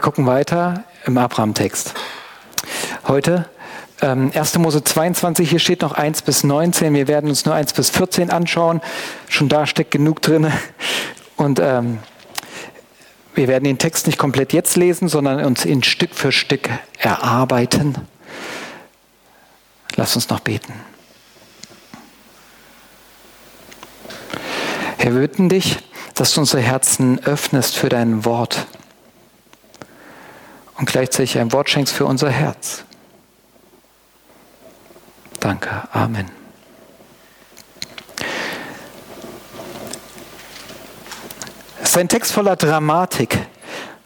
Wir gucken weiter im Abraham-Text. Heute ähm, 1. Mose 22, hier steht noch 1 bis 19. Wir werden uns nur 1 bis 14 anschauen. Schon da steckt genug drin. Und ähm, wir werden den Text nicht komplett jetzt lesen, sondern uns ihn Stück für Stück erarbeiten. Lass uns noch beten. Herr, wir bitten dich, dass du unsere Herzen öffnest für dein Wort und gleichzeitig ein Wort schenkst für unser Herz. Danke. Amen. Es ist ein Text voller Dramatik,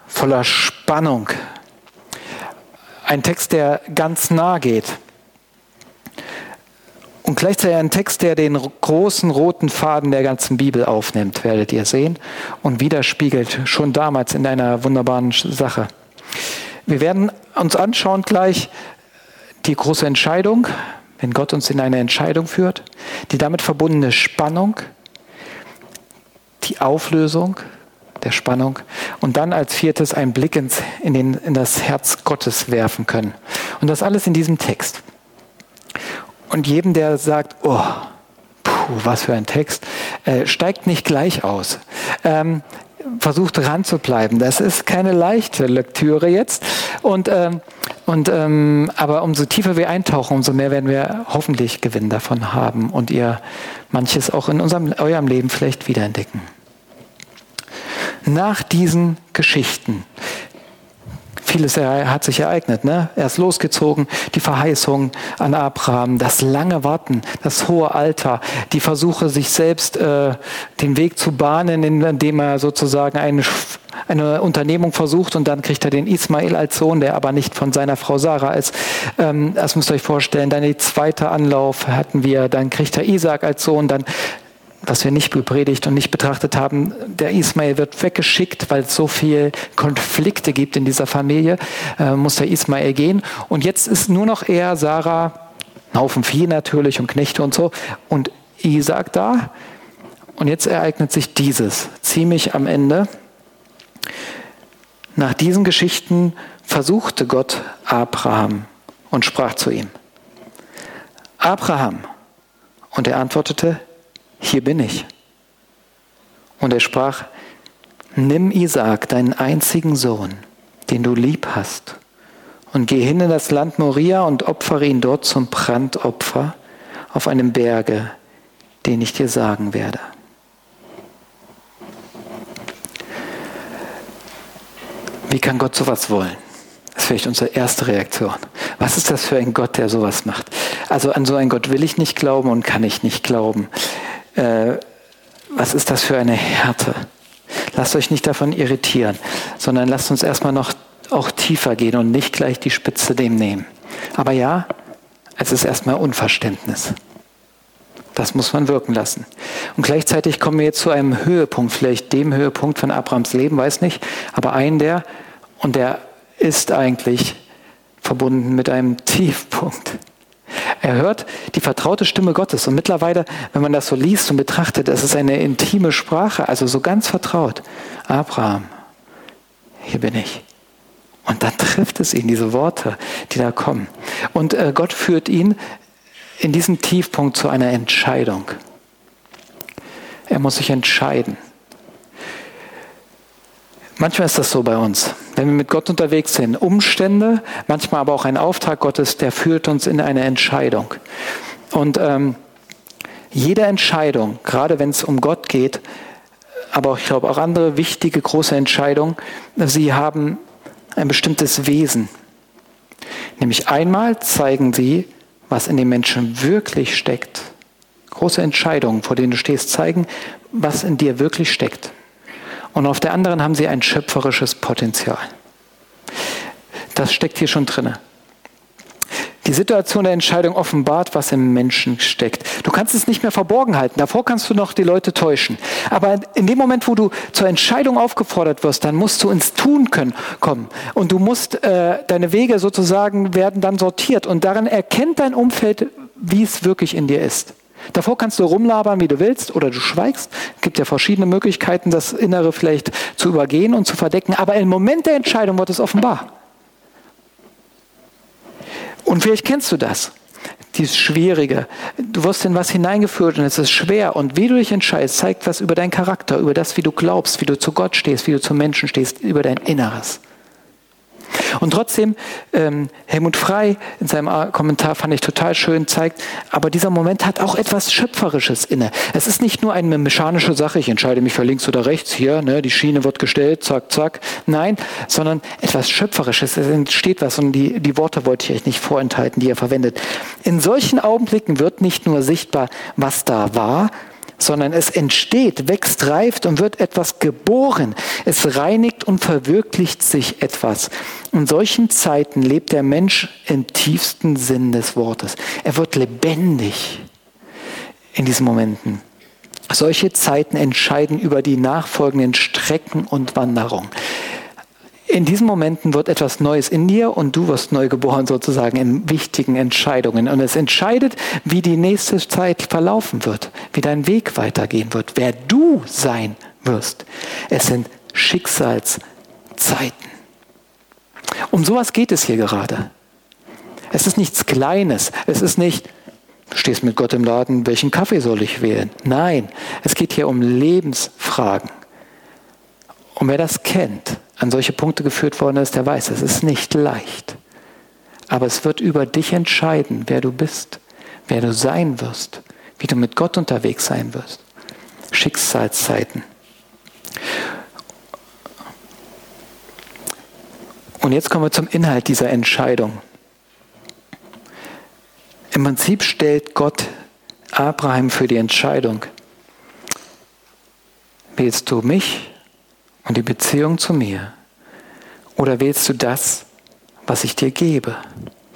voller Spannung. Ein Text, der ganz nah geht. Und gleichzeitig ein Text, der den großen roten Faden der ganzen Bibel aufnimmt, werdet ihr sehen, und widerspiegelt schon damals in einer wunderbaren Sache. Wir werden uns anschauen gleich die große Entscheidung, wenn Gott uns in eine Entscheidung führt, die damit verbundene Spannung, die Auflösung der Spannung und dann als viertes einen Blick ins, in, den, in das Herz Gottes werfen können. Und das alles in diesem Text. Und jedem, der sagt, oh, puh, was für ein Text, äh, steigt nicht gleich aus. Ähm, versucht dran zu bleiben. Das ist keine leichte Lektüre jetzt. Und, ähm, und, ähm, aber umso tiefer wir eintauchen, umso mehr werden wir hoffentlich Gewinn davon haben und ihr manches auch in unserem, eurem Leben vielleicht wiederentdecken. Nach diesen Geschichten vieles hat sich ereignet. Ne? Er ist losgezogen, die Verheißung an Abraham, das lange Warten, das hohe Alter, die Versuche, sich selbst äh, den Weg zu bahnen, indem er sozusagen eine, eine Unternehmung versucht und dann kriegt er den Ismail als Sohn, der aber nicht von seiner Frau Sarah ist. Ähm, das müsst ihr euch vorstellen. Dann der zweite Anlauf hatten wir, dann kriegt er Isaac als Sohn, dann was wir nicht gepredigt und nicht betrachtet haben, der Ismael wird weggeschickt, weil es so viel Konflikte gibt in dieser Familie, äh, muss der Ismael gehen. Und jetzt ist nur noch er, Sarah, ein Haufen Vieh natürlich und Knechte und so, und Isaac da. Und jetzt ereignet sich dieses, ziemlich am Ende. Nach diesen Geschichten versuchte Gott Abraham und sprach zu ihm. Abraham. Und er antwortete, hier bin ich. Und er sprach, nimm Isaak, deinen einzigen Sohn, den du lieb hast, und geh hin in das Land Moria und opfere ihn dort zum Brandopfer auf einem Berge, den ich dir sagen werde. Wie kann Gott sowas wollen? Das ist vielleicht unsere erste Reaktion. Was ist das für ein Gott, der sowas macht? Also an so einen Gott will ich nicht glauben und kann ich nicht glauben äh, was ist das für eine Härte? Lasst euch nicht davon irritieren, sondern lasst uns erstmal noch auch tiefer gehen und nicht gleich die Spitze dem nehmen. Aber ja, es ist erstmal Unverständnis. Das muss man wirken lassen. Und gleichzeitig kommen wir jetzt zu einem Höhepunkt, vielleicht dem Höhepunkt von Abrahams Leben, weiß nicht, aber einen der, und der ist eigentlich verbunden mit einem Tiefpunkt. Er hört die vertraute Stimme Gottes. Und mittlerweile, wenn man das so liest und betrachtet, es ist eine intime Sprache, also so ganz vertraut. Abraham, hier bin ich. Und dann trifft es ihn, diese Worte, die da kommen. Und äh, Gott führt ihn in diesem Tiefpunkt zu einer Entscheidung. Er muss sich entscheiden. Manchmal ist das so bei uns, wenn wir mit Gott unterwegs sind. Umstände, manchmal aber auch ein Auftrag Gottes, der führt uns in eine Entscheidung. Und ähm, jede Entscheidung, gerade wenn es um Gott geht, aber auch, ich glaube auch andere wichtige große Entscheidungen, sie haben ein bestimmtes Wesen. Nämlich einmal zeigen sie, was in dem Menschen wirklich steckt. Große Entscheidungen, vor denen du stehst, zeigen, was in dir wirklich steckt und auf der anderen haben sie ein schöpferisches Potenzial. Das steckt hier schon drin. Die Situation der Entscheidung offenbart, was im Menschen steckt. Du kannst es nicht mehr verborgen halten. Davor kannst du noch die Leute täuschen. Aber in dem Moment, wo du zur Entscheidung aufgefordert wirst, dann musst du ins Tun können, kommen. Und du musst, äh, deine Wege sozusagen werden dann sortiert. Und daran erkennt dein Umfeld, wie es wirklich in dir ist. Davor kannst du rumlabern, wie du willst, oder du schweigst. Es gibt ja verschiedene Möglichkeiten, das Innere vielleicht zu übergehen und zu verdecken. Aber im Moment der Entscheidung wird es offenbar. Und vielleicht kennst du das dieses Schwierige. Du wirst in was hineingeführt und es ist schwer. Und wie du dich entscheidest, zeigt was über deinen Charakter, über das, wie du glaubst, wie du zu Gott stehst, wie du zu Menschen stehst, über dein Inneres. Und trotzdem, ähm, Helmut Frei in seinem Kommentar fand ich total schön, zeigt, aber dieser Moment hat auch etwas Schöpferisches inne. Es ist nicht nur eine mechanische Sache, ich entscheide mich für links oder rechts hier, ne, die Schiene wird gestellt, zack, zack. Nein, sondern etwas Schöpferisches. Es entsteht was und die, die Worte wollte ich euch nicht vorenthalten, die er verwendet. In solchen Augenblicken wird nicht nur sichtbar, was da war, sondern es entsteht, wächst, reift und wird etwas geboren. Es reinigt und verwirklicht sich etwas. In solchen Zeiten lebt der Mensch im tiefsten Sinn des Wortes. Er wird lebendig in diesen Momenten. Solche Zeiten entscheiden über die nachfolgenden Strecken und Wanderungen in diesen Momenten wird etwas Neues in dir und du wirst neu geboren sozusagen in wichtigen Entscheidungen. Und es entscheidet, wie die nächste Zeit verlaufen wird, wie dein Weg weitergehen wird, wer du sein wirst. Es sind Schicksalszeiten. Um sowas geht es hier gerade. Es ist nichts Kleines. Es ist nicht, du stehst mit Gott im Laden, welchen Kaffee soll ich wählen? Nein, es geht hier um Lebensfragen. Und wer das kennt, an solche Punkte geführt worden ist, der weiß, es ist nicht leicht. Aber es wird über dich entscheiden, wer du bist, wer du sein wirst, wie du mit Gott unterwegs sein wirst. Schicksalszeiten. Und jetzt kommen wir zum Inhalt dieser Entscheidung. Im Prinzip stellt Gott Abraham für die Entscheidung. Wählst du mich und die Beziehung zu mir? Oder wählst du das, was ich dir gebe,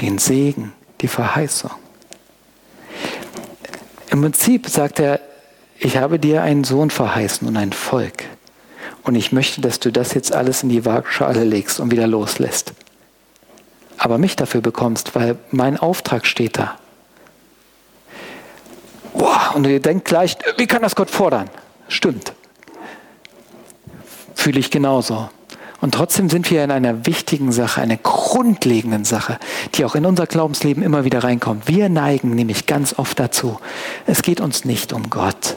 den Segen, die Verheißung? Im Prinzip sagt er, ich habe dir einen Sohn verheißen und ein Volk. Und ich möchte, dass du das jetzt alles in die Waagschale legst und wieder loslässt. Aber mich dafür bekommst, weil mein Auftrag steht da. Boah, und ihr denkt gleich, wie kann das Gott fordern? Stimmt fühle ich genauso. Und trotzdem sind wir in einer wichtigen Sache, einer grundlegenden Sache, die auch in unser Glaubensleben immer wieder reinkommt. Wir neigen nämlich ganz oft dazu, es geht uns nicht um Gott.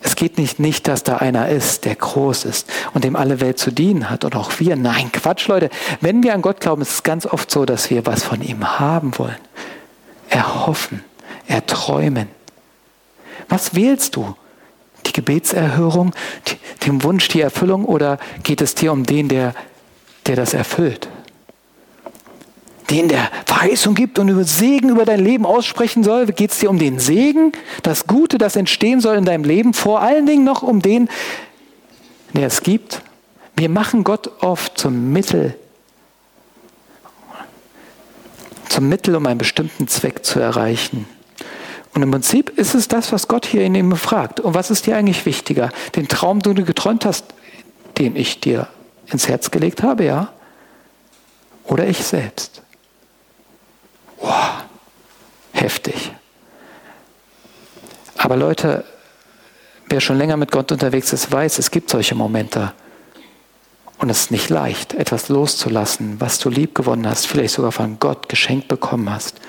Es geht nicht, nicht, dass da einer ist, der groß ist und dem alle Welt zu dienen hat und auch wir. Nein, Quatsch, Leute. Wenn wir an Gott glauben, ist es ganz oft so, dass wir was von ihm haben wollen. Erhoffen, erträumen. Was wählst du? Die Gebetserhörung, die, dem Wunsch, die Erfüllung oder geht es dir um den, der, der das erfüllt? Den, der Verheißung gibt und über Segen über dein Leben aussprechen soll? Geht es dir um den Segen, das Gute, das entstehen soll in deinem Leben? Vor allen Dingen noch um den, der es gibt? Wir machen Gott oft zum Mittel, zum Mittel, um einen bestimmten Zweck zu erreichen. Und im Prinzip ist es das, was Gott hier in ihm fragt. Und was ist dir eigentlich wichtiger? Den Traum, den du geträumt hast, den ich dir ins Herz gelegt habe, ja? Oder ich selbst? Boah, heftig. Aber Leute, wer schon länger mit Gott unterwegs ist, weiß, es gibt solche Momente. Und es ist nicht leicht, etwas loszulassen, was du lieb gewonnen hast, vielleicht sogar von Gott geschenkt bekommen hast.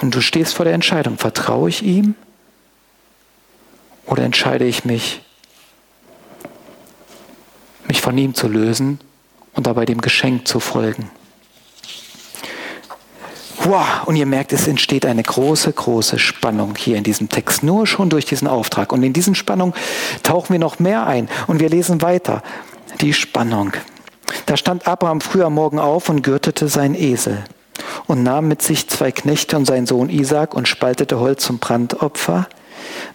Und du stehst vor der Entscheidung, vertraue ich ihm oder entscheide ich mich, mich von ihm zu lösen und dabei dem Geschenk zu folgen. Wow, und ihr merkt, es entsteht eine große, große Spannung hier in diesem Text, nur schon durch diesen Auftrag. Und in diesen Spannung tauchen wir noch mehr ein und wir lesen weiter. Die Spannung. Da stand Abraham früh am Morgen auf und gürtete seinen Esel und nahm mit sich zwei Knechte und seinen Sohn Isaac und spaltete Holz zum Brandopfer,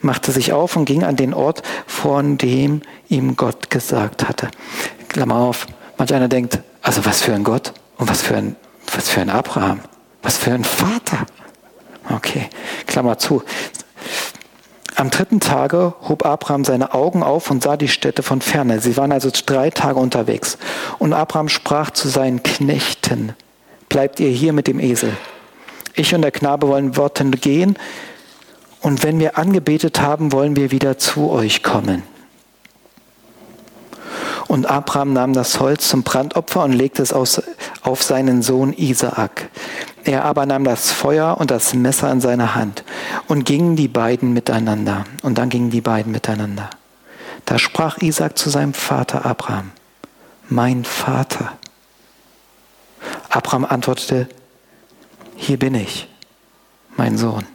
machte sich auf und ging an den Ort, von dem ihm Gott gesagt hatte. Klammer auf, manch einer denkt, also was für ein Gott und was für ein, was für ein Abraham, was für ein Vater. Okay, Klammer zu. Am dritten Tage hob Abraham seine Augen auf und sah die Städte von ferne. Sie waren also drei Tage unterwegs. Und Abraham sprach zu seinen Knechten, bleibt ihr hier mit dem Esel. Ich und der Knabe wollen dorthin gehen und wenn wir angebetet haben, wollen wir wieder zu euch kommen. Und Abraham nahm das Holz zum Brandopfer und legte es auf seinen Sohn Isaak. Er aber nahm das Feuer und das Messer in seine Hand und gingen die beiden miteinander. Und dann gingen die beiden miteinander. Da sprach Isaak zu seinem Vater Abraham, mein Vater. Abraham antwortete, hier bin ich, mein Sohn.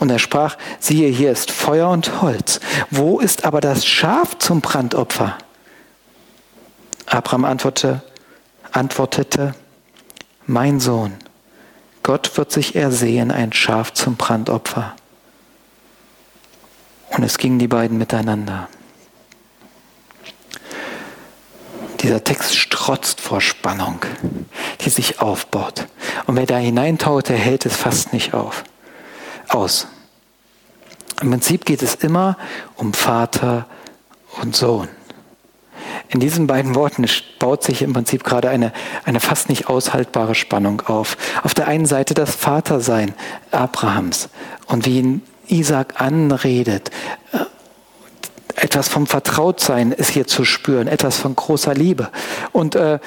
Und er sprach, siehe, hier ist Feuer und Holz. Wo ist aber das Schaf zum Brandopfer? Abraham antwortete, antwortete, mein Sohn, Gott wird sich ersehen, ein Schaf zum Brandopfer. Und es gingen die beiden miteinander. Dieser Text strotzt vor Spannung, die sich aufbaut. Und wer da hineintaut, der hält es fast nicht auf, aus. Im Prinzip geht es immer um Vater und Sohn. In diesen beiden Worten baut sich im Prinzip gerade eine, eine fast nicht aushaltbare Spannung auf. Auf der einen Seite das Vatersein Abrahams und wie ihn Isaac anredet. Etwas vom Vertrautsein ist hier zu spüren, etwas von großer Liebe. Und, äh,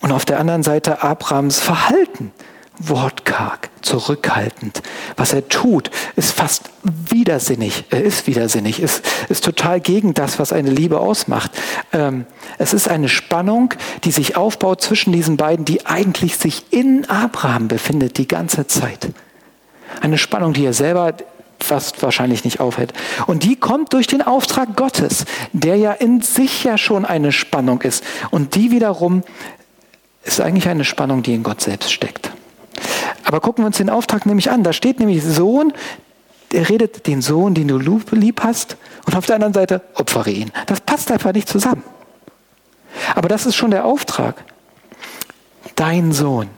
und auf der anderen Seite Abrahams Verhalten wortkarg, zurückhaltend. Was er tut, ist fast widersinnig, er ist widersinnig, ist, ist total gegen das, was eine Liebe ausmacht. Ähm, es ist eine Spannung, die sich aufbaut zwischen diesen beiden, die eigentlich sich in Abraham befindet die ganze Zeit. Eine Spannung, die er selber fast wahrscheinlich nicht aufhält. Und die kommt durch den Auftrag Gottes, der ja in sich ja schon eine Spannung ist. Und die wiederum ist eigentlich eine Spannung, die in Gott selbst steckt. Aber gucken wir uns den Auftrag nämlich an. Da steht nämlich Sohn, der redet den Sohn, den du lieb hast, und auf der anderen Seite opfere ihn. Das passt einfach nicht zusammen. Aber das ist schon der Auftrag. Dein Sohn.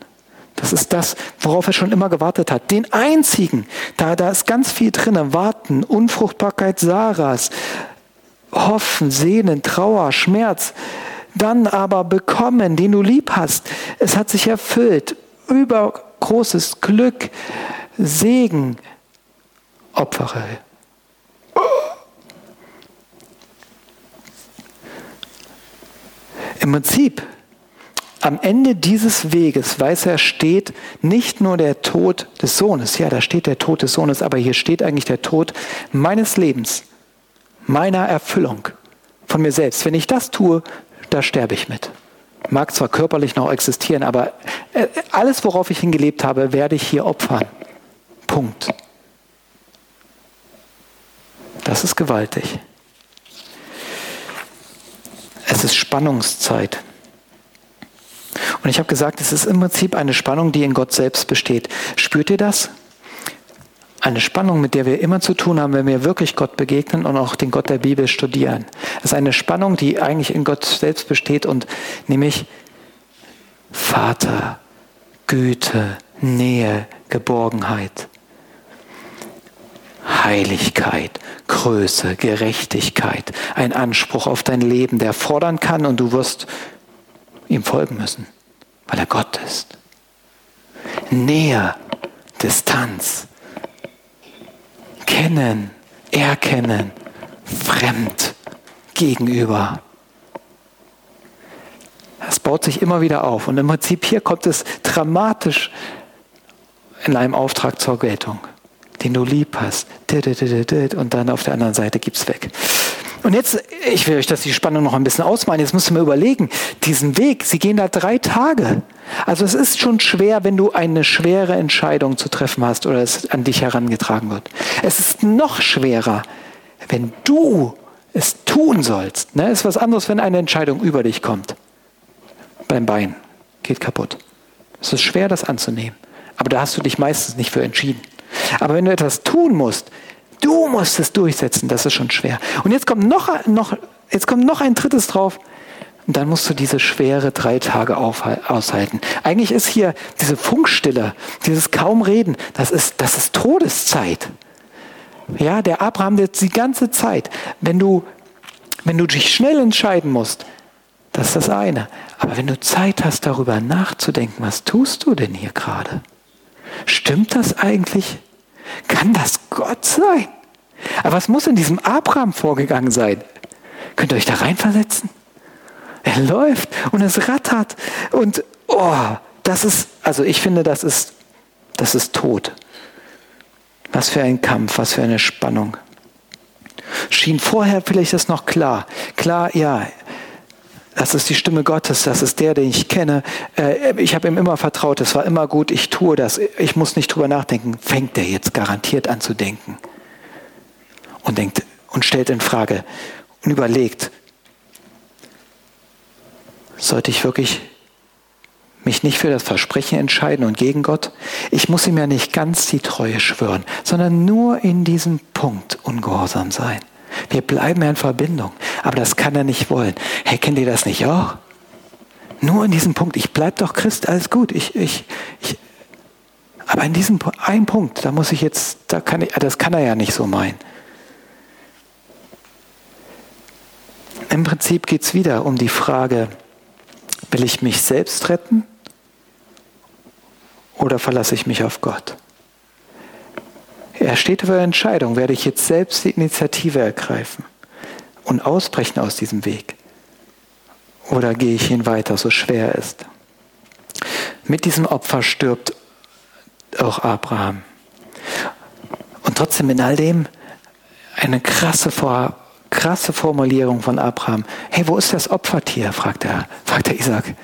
Das ist das, worauf er schon immer gewartet hat. Den einzigen. Da, da ist ganz viel drin. Warten, Unfruchtbarkeit Sarahs, Hoffen, Sehnen, Trauer, Schmerz. Dann aber bekommen, den du lieb hast. Es hat sich erfüllt. Über großes Glück, Segen opfere. Im Prinzip, am Ende dieses Weges, weiß er, steht nicht nur der Tod des Sohnes, ja, da steht der Tod des Sohnes, aber hier steht eigentlich der Tod meines Lebens, meiner Erfüllung von mir selbst. Wenn ich das tue, da sterbe ich mit mag zwar körperlich noch existieren, aber äh, alles, worauf ich hingelebt habe, werde ich hier opfern. Punkt. Das ist gewaltig. Es ist Spannungszeit. Und ich habe gesagt, es ist im Prinzip eine Spannung, die in Gott selbst besteht. Spürt ihr das? eine Spannung, mit der wir immer zu tun haben, wenn wir wirklich Gott begegnen und auch den Gott der Bibel studieren. Das ist eine Spannung, die eigentlich in Gott selbst besteht und nämlich Vater, Güte, Nähe, Geborgenheit, Heiligkeit, Größe, Gerechtigkeit, ein Anspruch auf dein Leben, der fordern kann und du wirst ihm folgen müssen, weil er Gott ist. Nähe, Distanz, kennen, erkennen, fremd gegenüber. Das baut sich immer wieder auf. Und im Prinzip hier kommt es dramatisch in einem Auftrag zur Geltung, den du lieb hast. Und dann auf der anderen Seite gibt es weg. Und jetzt, ich will euch das die Spannung noch ein bisschen ausmalen. Jetzt musst du mir überlegen, diesen Weg, sie gehen da drei Tage. Also es ist schon schwer, wenn du eine schwere Entscheidung zu treffen hast oder es an dich herangetragen wird. Es ist noch schwerer, wenn du es tun sollst. Ne? Ist was anderes, wenn eine Entscheidung über dich kommt. Beim Bein geht kaputt. Es ist schwer, das anzunehmen. Aber da hast du dich meistens nicht für entschieden. Aber wenn du etwas tun musst, Du musst es durchsetzen, das ist schon schwer. Und jetzt kommt noch, noch, jetzt kommt noch ein drittes drauf. Und dann musst du diese schwere drei Tage aushalten. Eigentlich ist hier diese Funkstille, dieses kaum Reden, das ist, das ist Todeszeit. Ja, der Abraham jetzt die ganze Zeit. Wenn du, wenn du dich schnell entscheiden musst, Das ist das eine. Aber wenn du Zeit hast, darüber nachzudenken, was tust du denn hier gerade? Stimmt das eigentlich? Kann das Gott sein? Aber was muss in diesem Abraham vorgegangen sein? Könnt ihr euch da reinversetzen? Er läuft und es rattert und oh, das ist, also ich finde, das ist, das ist tot. Was für ein Kampf, was für eine Spannung. Schien vorher vielleicht das noch klar. Klar, ja, das ist die Stimme Gottes, das ist der, den ich kenne. Äh, ich habe ihm immer vertraut, es war immer gut, ich tue das, ich muss nicht drüber nachdenken. Fängt er jetzt garantiert an zu denken und denkt und stellt in Frage und überlegt, sollte ich wirklich mich nicht für das Versprechen entscheiden und gegen Gott? Ich muss ihm ja nicht ganz die Treue schwören, sondern nur in diesem Punkt ungehorsam sein. Wir bleiben ja in Verbindung, aber das kann er nicht wollen. Hey, kennt ihr das nicht auch? Nur in diesem Punkt, ich bleibe doch Christ, alles gut. Ich, ich, ich, aber in diesem einen Punkt, da muss ich jetzt, da kann ich, das kann er ja nicht so meinen. Im Prinzip geht es wieder um die Frage, will ich mich selbst retten oder verlasse ich mich auf Gott? Er steht der Entscheidung, werde ich jetzt selbst die Initiative ergreifen und ausbrechen aus diesem Weg oder gehe ich ihn weiter, so schwer er ist. Mit diesem Opfer stirbt auch Abraham. Und trotzdem in all dem eine krasse krasse Formulierung von Abraham. Hey, wo ist das Opfertier? fragt er, fragt er Isaac.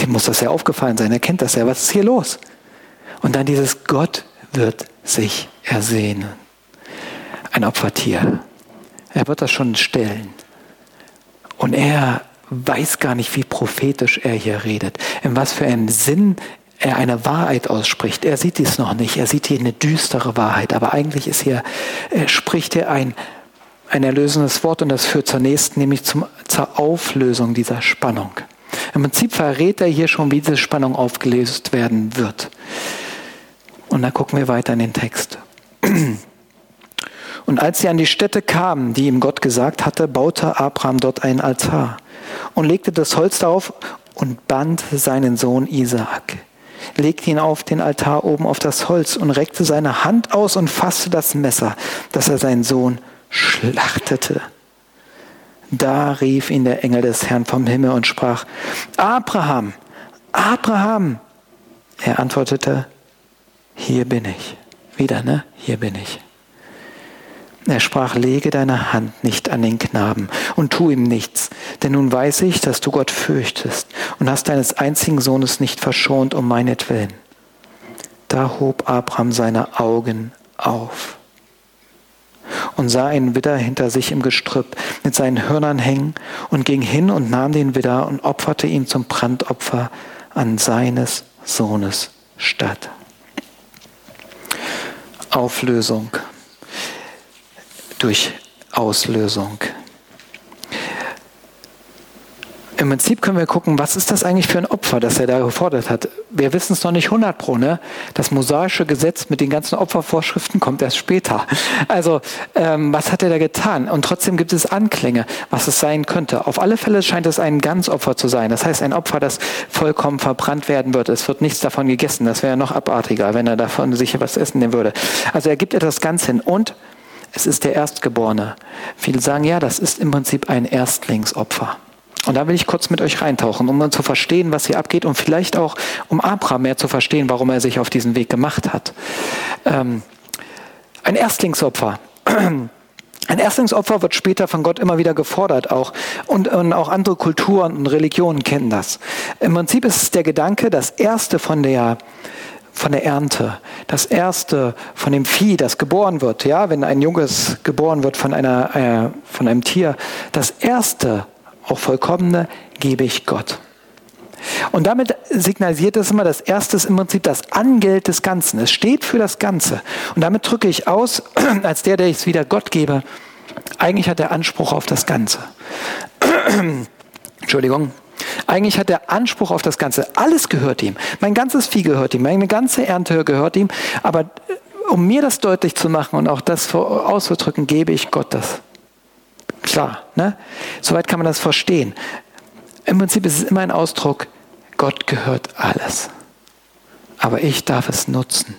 Dem muss das ja aufgefallen sein. Er kennt das ja. Was ist hier los? Und dann dieses Gott wird sich ersehnen. Ein Opfertier. Er wird das schon stellen. Und er weiß gar nicht, wie prophetisch er hier redet. In was für einen Sinn er eine Wahrheit ausspricht. Er sieht dies noch nicht. Er sieht hier eine düstere Wahrheit. Aber eigentlich ist hier, er spricht er ein ein erlösendes Wort und das führt zur nächsten, nämlich zum, zur Auflösung dieser Spannung. Im Prinzip verrät er hier schon, wie diese Spannung aufgelöst werden wird. Und dann gucken wir weiter in den Text. Und als sie an die Stätte kamen, die ihm Gott gesagt hatte, baute Abraham dort einen Altar und legte das Holz darauf und band seinen Sohn Isaak. Legte ihn auf den Altar oben auf das Holz und reckte seine Hand aus und fasste das Messer, das er seinen Sohn schlachtete. Da rief ihn der Engel des Herrn vom Himmel und sprach, Abraham, Abraham. Er antwortete, hier bin ich. Wieder, ne? Hier bin ich. Er sprach, lege deine Hand nicht an den Knaben und tu ihm nichts, denn nun weiß ich, dass du Gott fürchtest und hast deines einzigen Sohnes nicht verschont um meinetwillen. Da hob Abraham seine Augen auf und sah einen Widder hinter sich im Gestrüpp mit seinen Hörnern hängen und ging hin und nahm den Widder und opferte ihn zum Brandopfer an seines Sohnes statt. Auflösung durch Auslösung. Im Prinzip können wir gucken, was ist das eigentlich für ein Opfer, das er da gefordert hat. Wir wissen es noch nicht 100 pro, ne? Das mosaische Gesetz mit den ganzen Opfervorschriften kommt erst später. Also, ähm, was hat er da getan? Und trotzdem gibt es Anklänge, was es sein könnte. Auf alle Fälle scheint es ein Ganzopfer zu sein. Das heißt, ein Opfer, das vollkommen verbrannt werden wird. Es wird nichts davon gegessen. Das wäre noch abartiger, wenn er davon sicher was essen nehmen würde. Also, er gibt etwas ganz hin. Und es ist der Erstgeborene. Viele sagen, ja, das ist im Prinzip ein Erstlingsopfer. Und da will ich kurz mit euch reintauchen, um zu verstehen, was hier abgeht und vielleicht auch, um Abraham mehr zu verstehen, warum er sich auf diesen Weg gemacht hat. Ähm, ein Erstlingsopfer. Ein Erstlingsopfer wird später von Gott immer wieder gefordert auch. Und, und, auch andere Kulturen und Religionen kennen das. Im Prinzip ist es der Gedanke, das Erste von der, von der Ernte, das Erste von dem Vieh, das geboren wird, ja, wenn ein Junges geboren wird von, einer, äh, von einem Tier, das Erste auch vollkommene, gebe ich Gott. Und damit signalisiert es immer, das erste ist im Prinzip das Angeld des Ganzen. Es steht für das Ganze. Und damit drücke ich aus, als der, der ich es wieder Gott gebe, eigentlich hat er Anspruch auf das Ganze. Entschuldigung. Eigentlich hat er Anspruch auf das Ganze. Alles gehört ihm. Mein ganzes Vieh gehört ihm. Meine ganze Ernte gehört ihm. Aber äh, um mir das deutlich zu machen und auch das auszudrücken, gebe ich Gott das. Klar, ne? Soweit kann man das verstehen. Im Prinzip ist es immer ein Ausdruck, Gott gehört alles. Aber ich darf es nutzen.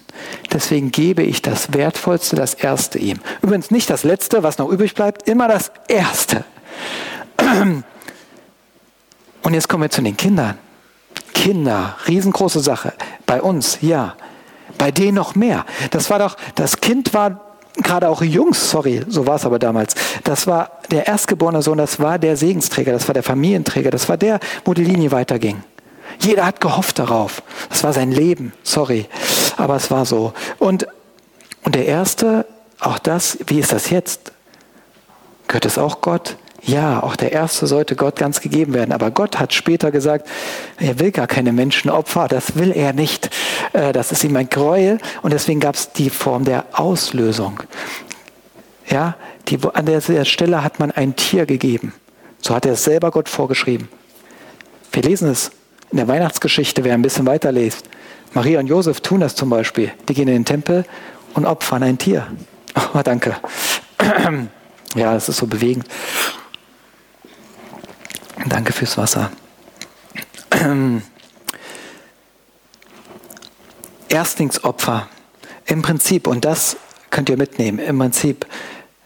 Deswegen gebe ich das Wertvollste, das Erste ihm. Übrigens nicht das Letzte, was noch übrig bleibt, immer das Erste. Und jetzt kommen wir zu den Kindern. Kinder, riesengroße Sache. Bei uns, ja. Bei denen noch mehr. Das war doch, das Kind war gerade auch Jungs, sorry, so war es aber damals. Das war der erstgeborene Sohn, das war der Segensträger, das war der Familienträger, das war der, wo die Linie weiterging. Jeder hat gehofft darauf. Das war sein Leben, sorry, aber es war so. Und, und der erste, auch das, wie ist das jetzt? Gehört es auch Gott? Ja, auch der Erste sollte Gott ganz gegeben werden. Aber Gott hat später gesagt, er will gar keine Menschenopfer, das will er nicht. Äh, das ist ihm ein Gräuel und deswegen gab es die Form der Auslösung. Ja, die, an der Stelle hat man ein Tier gegeben. So hat er es selber Gott vorgeschrieben. Wir lesen es in der Weihnachtsgeschichte, wer ein bisschen weiterliest. Maria und Josef tun das zum Beispiel. Die gehen in den Tempel und opfern ein Tier. Oh, danke. Ja, das ist so bewegend. Danke fürs Wasser. Erstlingsopfer. Im Prinzip, und das könnt ihr mitnehmen, im Prinzip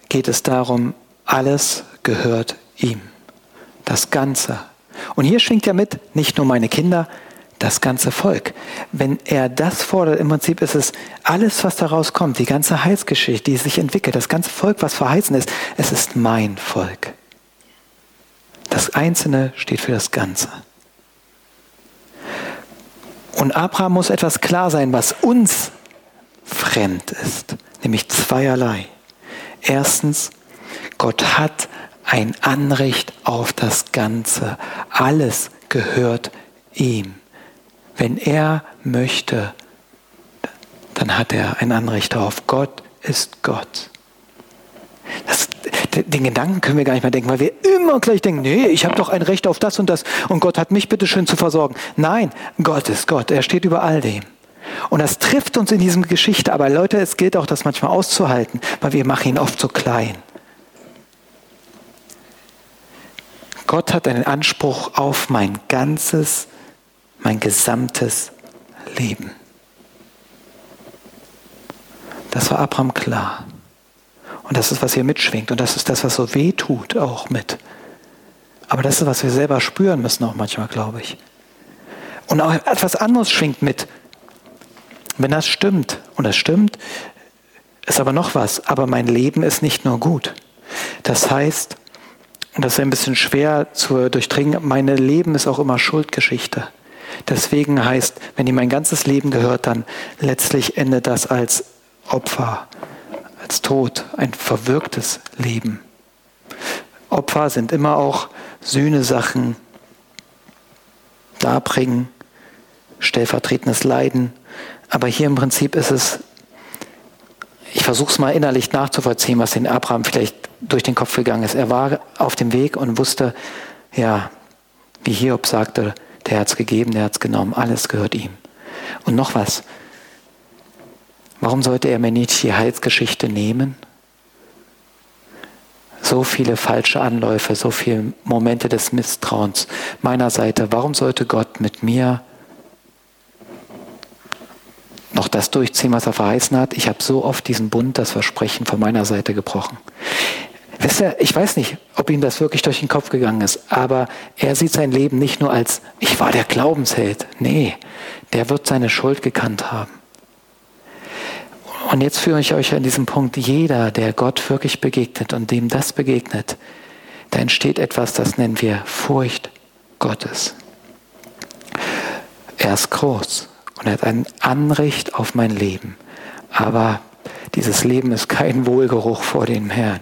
geht es darum, alles gehört ihm. Das Ganze. Und hier schwingt ja mit, nicht nur meine Kinder, das ganze Volk. Wenn er das fordert, im Prinzip ist es alles, was daraus kommt, die ganze Heilsgeschichte, die sich entwickelt, das ganze Volk, was verheißen ist, es ist mein Volk. Das Einzelne steht für das Ganze. Und Abraham muss etwas klar sein, was uns fremd ist, nämlich zweierlei. Erstens, Gott hat ein Anrecht auf das Ganze. Alles gehört ihm. Wenn er möchte, dann hat er ein Anrecht darauf. Gott ist Gott. Das den Gedanken können wir gar nicht mehr denken, weil wir immer gleich denken, nee, ich habe doch ein Recht auf das und das und Gott hat mich bitte schön zu versorgen. Nein, Gott ist Gott, er steht über all dem. Und das trifft uns in diesem Geschichte, aber Leute, es gilt auch, das manchmal auszuhalten, weil wir machen ihn oft so klein. Gott hat einen Anspruch auf mein ganzes, mein gesamtes Leben. Das war Abraham klar. Und das ist, was hier mitschwingt. Und das ist das, was so weh tut, auch mit. Aber das ist, was wir selber spüren müssen, auch manchmal, glaube ich. Und auch etwas anderes schwingt mit. Wenn das stimmt, und das stimmt, ist aber noch was. Aber mein Leben ist nicht nur gut. Das heißt, und das ist ein bisschen schwer zu durchdringen, mein Leben ist auch immer Schuldgeschichte. Deswegen heißt, wenn ihm mein ganzes Leben gehört, dann letztlich endet das als Opfer Tod, ein verwirktes Leben. Opfer sind immer auch Sühnesachen, darbringen, stellvertretendes Leiden. Aber hier im Prinzip ist es, ich versuche es mal innerlich nachzuvollziehen, was den Abraham vielleicht durch den Kopf gegangen ist. Er war auf dem Weg und wusste, ja, wie Hiob sagte, der hat es gegeben, der hat es genommen, alles gehört ihm. Und noch was, Warum sollte er mir nicht die Heilsgeschichte nehmen? So viele falsche Anläufe, so viele Momente des Misstrauens meiner Seite. Warum sollte Gott mit mir noch das durchziehen, was er verheißen hat? Ich habe so oft diesen Bund, das Versprechen von meiner Seite gebrochen. Wisst ihr, ich weiß nicht, ob ihm das wirklich durch den Kopf gegangen ist, aber er sieht sein Leben nicht nur als, ich war der Glaubensheld. Nee, der wird seine Schuld gekannt haben. Und jetzt führe ich euch an diesem Punkt, jeder, der Gott wirklich begegnet und dem das begegnet, da entsteht etwas, das nennen wir Furcht Gottes. Er ist groß und er hat ein Anrecht auf mein Leben. Aber dieses Leben ist kein Wohlgeruch vor dem Herrn.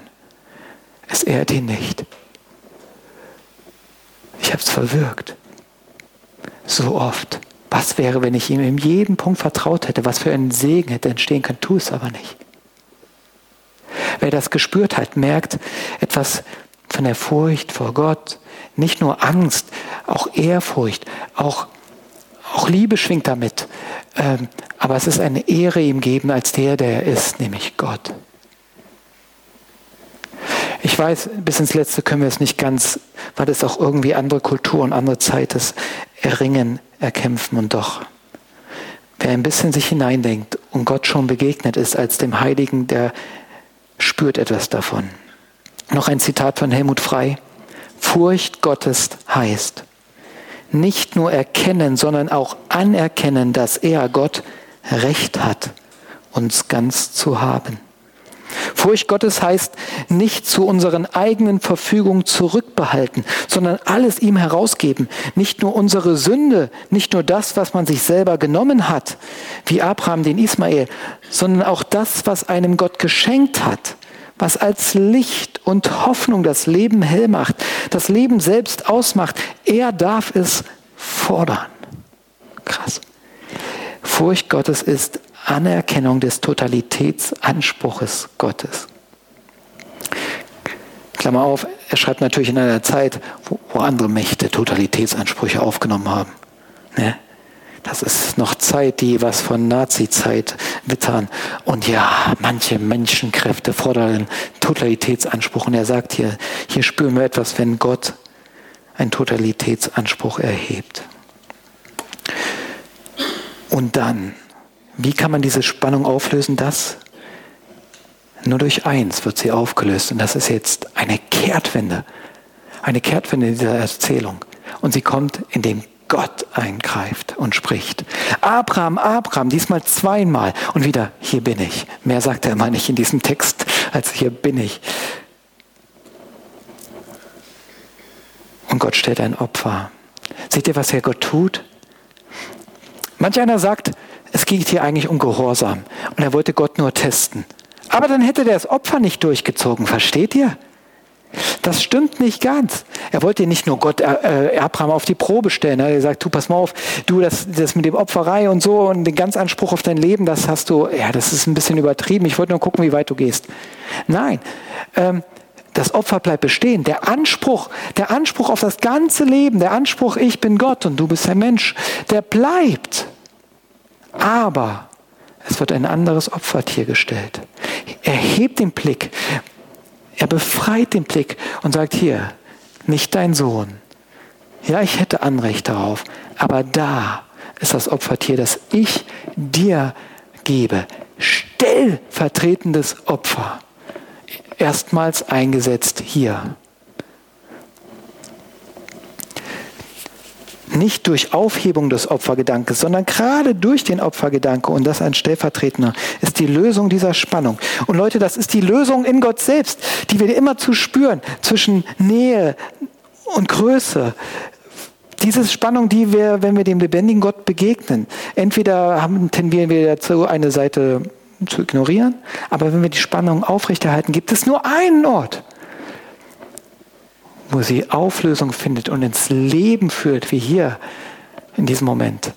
Es ehrt ihn nicht. Ich habe es verwirkt. So oft. Was wäre, wenn ich ihm in jedem Punkt vertraut hätte, was für ein Segen hätte entstehen können, tu es aber nicht. Wer das gespürt hat, merkt etwas von der Furcht vor Gott, nicht nur Angst, auch Ehrfurcht, auch, auch Liebe schwingt damit. Ähm, aber es ist eine Ehre ihm geben als der, der er ist, nämlich Gott. Ich weiß, bis ins Letzte können wir es nicht ganz, weil es auch irgendwie andere Kultur und andere Zeit ist, erringen, erkämpfen und doch. Wer ein bisschen sich hineindenkt und Gott schon begegnet ist als dem Heiligen, der spürt etwas davon. Noch ein Zitat von Helmut Frei. Furcht Gottes heißt, nicht nur erkennen, sondern auch anerkennen, dass er, Gott, Recht hat, uns ganz zu haben. Furcht Gottes heißt nicht zu unseren eigenen Verfügungen zurückbehalten, sondern alles ihm herausgeben. Nicht nur unsere Sünde, nicht nur das, was man sich selber genommen hat, wie Abraham den Ismael, sondern auch das, was einem Gott geschenkt hat, was als Licht und Hoffnung das Leben hell macht, das Leben selbst ausmacht. Er darf es fordern. Krass. Furcht Gottes ist Anerkennung des Totalitätsanspruches Gottes. Klammer auf, er schreibt natürlich in einer Zeit, wo, wo andere Mächte Totalitätsansprüche aufgenommen haben. Ne? Das ist noch Zeit, die was von Nazi-Zeit wittern. Und ja, manche Menschenkräfte fordern Totalitätsanspruch. Und er sagt hier, hier spüren wir etwas, wenn Gott einen Totalitätsanspruch erhebt. Und dann wie kann man diese Spannung auflösen? Das nur durch eins wird sie aufgelöst. Und das ist jetzt eine Kehrtwende. Eine Kehrtwende in dieser Erzählung. Und sie kommt, indem Gott eingreift und spricht. Abraham, Abraham, diesmal zweimal. Und wieder, hier bin ich. Mehr sagt er immer nicht in diesem Text, als hier bin ich. Und Gott stellt ein Opfer. Seht ihr, was Herr Gott tut? Manch einer sagt, es geht hier eigentlich um Gehorsam und er wollte Gott nur testen. Aber dann hätte der das Opfer nicht durchgezogen, versteht ihr? Das stimmt nicht ganz. Er wollte nicht nur Gott äh, äh Abraham auf die Probe stellen. Er hat gesagt, du pass mal auf, du das, das mit dem Opferei und so und den ganz Anspruch auf dein Leben, das hast du, ja, das ist ein bisschen übertrieben. Ich wollte nur gucken, wie weit du gehst. Nein, ähm, das Opfer bleibt bestehen. Der Anspruch, der Anspruch auf das ganze Leben, der Anspruch, ich bin Gott und du bist ein Mensch, der bleibt. Aber es wird ein anderes Opfertier gestellt. Er hebt den Blick, er befreit den Blick und sagt hier, nicht dein Sohn. Ja, ich hätte Anrecht darauf, aber da ist das Opfertier, das ich dir gebe. Stellvertretendes Opfer. Erstmals eingesetzt hier. Nicht durch Aufhebung des Opfergedankes, sondern gerade durch den Opfergedanke und das ein stellvertretender, ist die Lösung dieser Spannung. Und Leute, das ist die Lösung in Gott selbst, die wir immer zu spüren zwischen Nähe und Größe. Diese Spannung, die wir, wenn wir dem lebendigen Gott begegnen, entweder haben, tendieren wir dazu, eine Seite zu ignorieren, aber wenn wir die Spannung aufrechterhalten, gibt es nur einen Ort, wo sie Auflösung findet und ins Leben führt, wie hier in diesem Moment.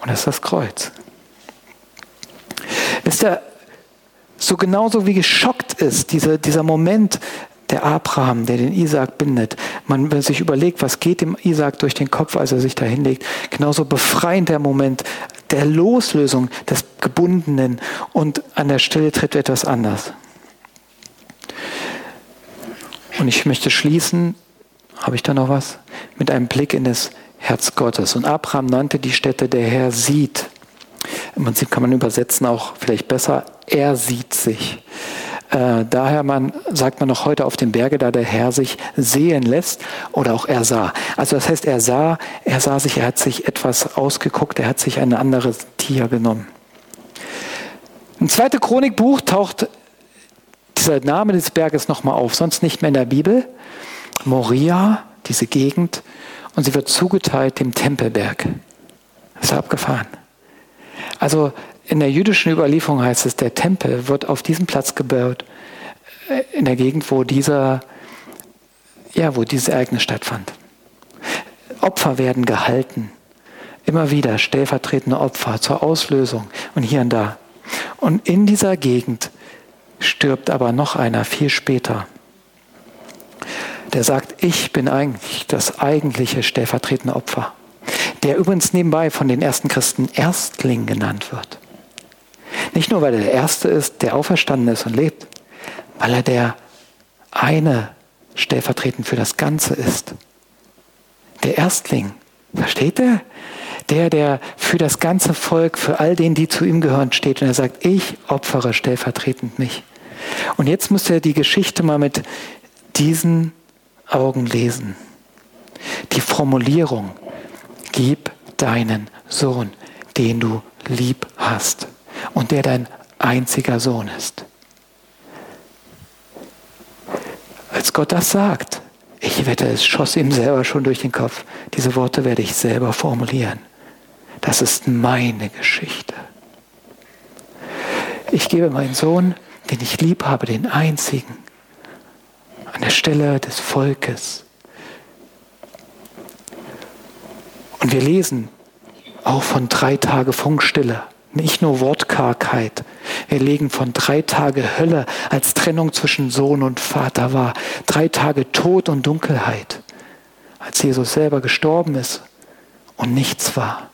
Und das ist das Kreuz. Wisst ihr, so genauso wie geschockt ist dieser, dieser Moment der Abraham, der den Isaak bindet, man sich überlegt, was geht dem Isaak durch den Kopf, als er sich da hinlegt, genauso befreiend der Moment der Loslösung des Gebundenen und an der Stelle tritt etwas anders. Und ich möchte schließen, habe ich da noch was? Mit einem Blick in das Herz Gottes. Und Abraham nannte die Stätte, der Herr sieht. Im Prinzip kann man übersetzen auch vielleicht besser, er sieht sich. Äh, daher man, sagt man noch heute auf dem Berge, da der Herr sich sehen lässt oder auch er sah. Also das heißt, er sah, er sah sich, er hat sich etwas ausgeguckt, er hat sich ein anderes Tier genommen. Im zweiten Chronikbuch taucht dieser Name des Berges nochmal auf, sonst nicht mehr in der Bibel. Moria, diese Gegend, und sie wird zugeteilt dem Tempelberg. Das ist abgefahren. Also in der jüdischen Überlieferung heißt es, der Tempel wird auf diesem Platz gebaut, äh, in der Gegend, wo dieser, ja, wo dieses Ereignis stattfand. Opfer werden gehalten. Immer wieder stellvertretende Opfer zur Auslösung und hier und da. Und in dieser Gegend stirbt aber noch einer viel später. Der sagt, ich bin eigentlich das eigentliche stellvertretende Opfer, der übrigens nebenbei von den ersten Christen Erstling genannt wird. Nicht nur, weil er der Erste ist, der auferstanden ist und lebt, weil er der eine stellvertretend für das Ganze ist. Der Erstling, versteht er? Der, der für das ganze Volk, für all den, die zu ihm gehören, steht. Und er sagt, ich opfere stellvertretend mich. Und jetzt muss er die Geschichte mal mit diesen Augen lesen. Die Formulierung, gib deinen Sohn, den du lieb hast und der dein einziger Sohn ist. Als Gott das sagt, ich wette, es schoss ihm selber schon durch den Kopf. Diese Worte werde ich selber formulieren. Das ist meine Geschichte. Ich gebe meinen Sohn, den ich lieb habe, den einzigen, an der Stelle des Volkes. Und wir lesen auch von drei Tage Funkstille, nicht nur Wortkargheit. Wir legen von drei Tage Hölle als Trennung zwischen Sohn und Vater war. Drei Tage Tod und Dunkelheit, als Jesus selber gestorben ist und nichts war.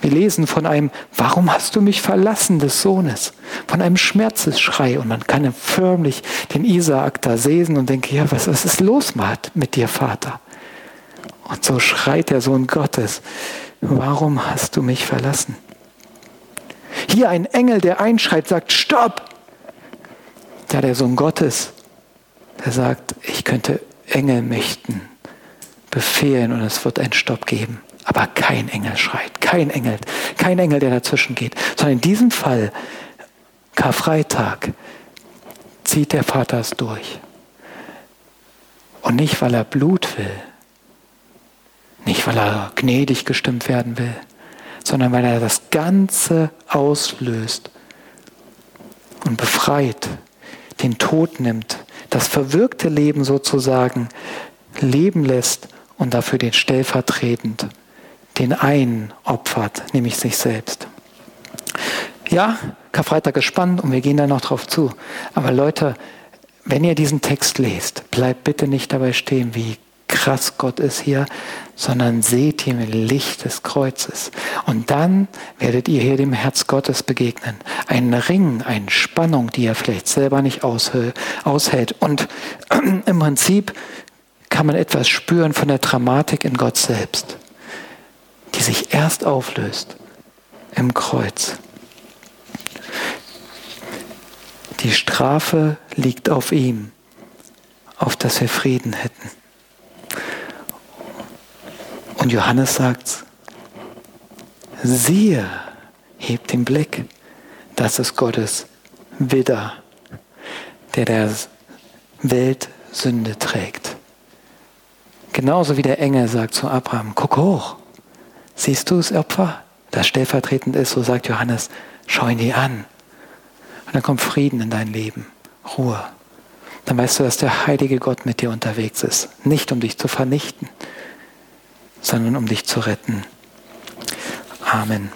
Wir lesen von einem, warum hast du mich verlassen des Sohnes? Von einem Schmerzesschrei. Und man kann förmlich den Isaak da sehen und denken, ja, was, was ist los mit dir, Vater? Und so schreit der Sohn Gottes, warum hast du mich verlassen? Hier ein Engel, der einschreit, sagt, stopp! Da der Sohn Gottes, der sagt, ich könnte Engelmächten befehlen und es wird einen Stopp geben. Aber kein Engel schreit, kein Engel, kein Engel, der dazwischen geht, sondern in diesem Fall, Karfreitag, zieht der Vater es durch. Und nicht, weil er Blut will, nicht, weil er gnädig gestimmt werden will, sondern weil er das Ganze auslöst und befreit, den Tod nimmt, das verwirkte Leben sozusagen leben lässt und dafür den stellvertretend den einen opfert, nämlich sich selbst. Ja, Karfreitag ist spannend und wir gehen da noch drauf zu. Aber Leute, wenn ihr diesen Text lest, bleibt bitte nicht dabei stehen, wie krass Gott ist hier, sondern seht ihn im Licht des Kreuzes. Und dann werdet ihr hier dem Herz Gottes begegnen. Ein Ring, eine Spannung, die er vielleicht selber nicht aushält. Und im Prinzip kann man etwas spüren von der Dramatik in Gott selbst die sich erst auflöst im Kreuz. Die Strafe liegt auf ihm, auf dass wir Frieden hätten. Und Johannes sagt, siehe, hebt den Blick, das ist Gottes Widder, der der Welt Sünde trägt. Genauso wie der Engel sagt zu Abraham, guck hoch, Siehst du das Opfer, das stellvertretend ist, so sagt Johannes, schau ihn dir an. Und dann kommt Frieden in dein Leben, Ruhe. Dann weißt du, dass der heilige Gott mit dir unterwegs ist. Nicht um dich zu vernichten, sondern um dich zu retten. Amen.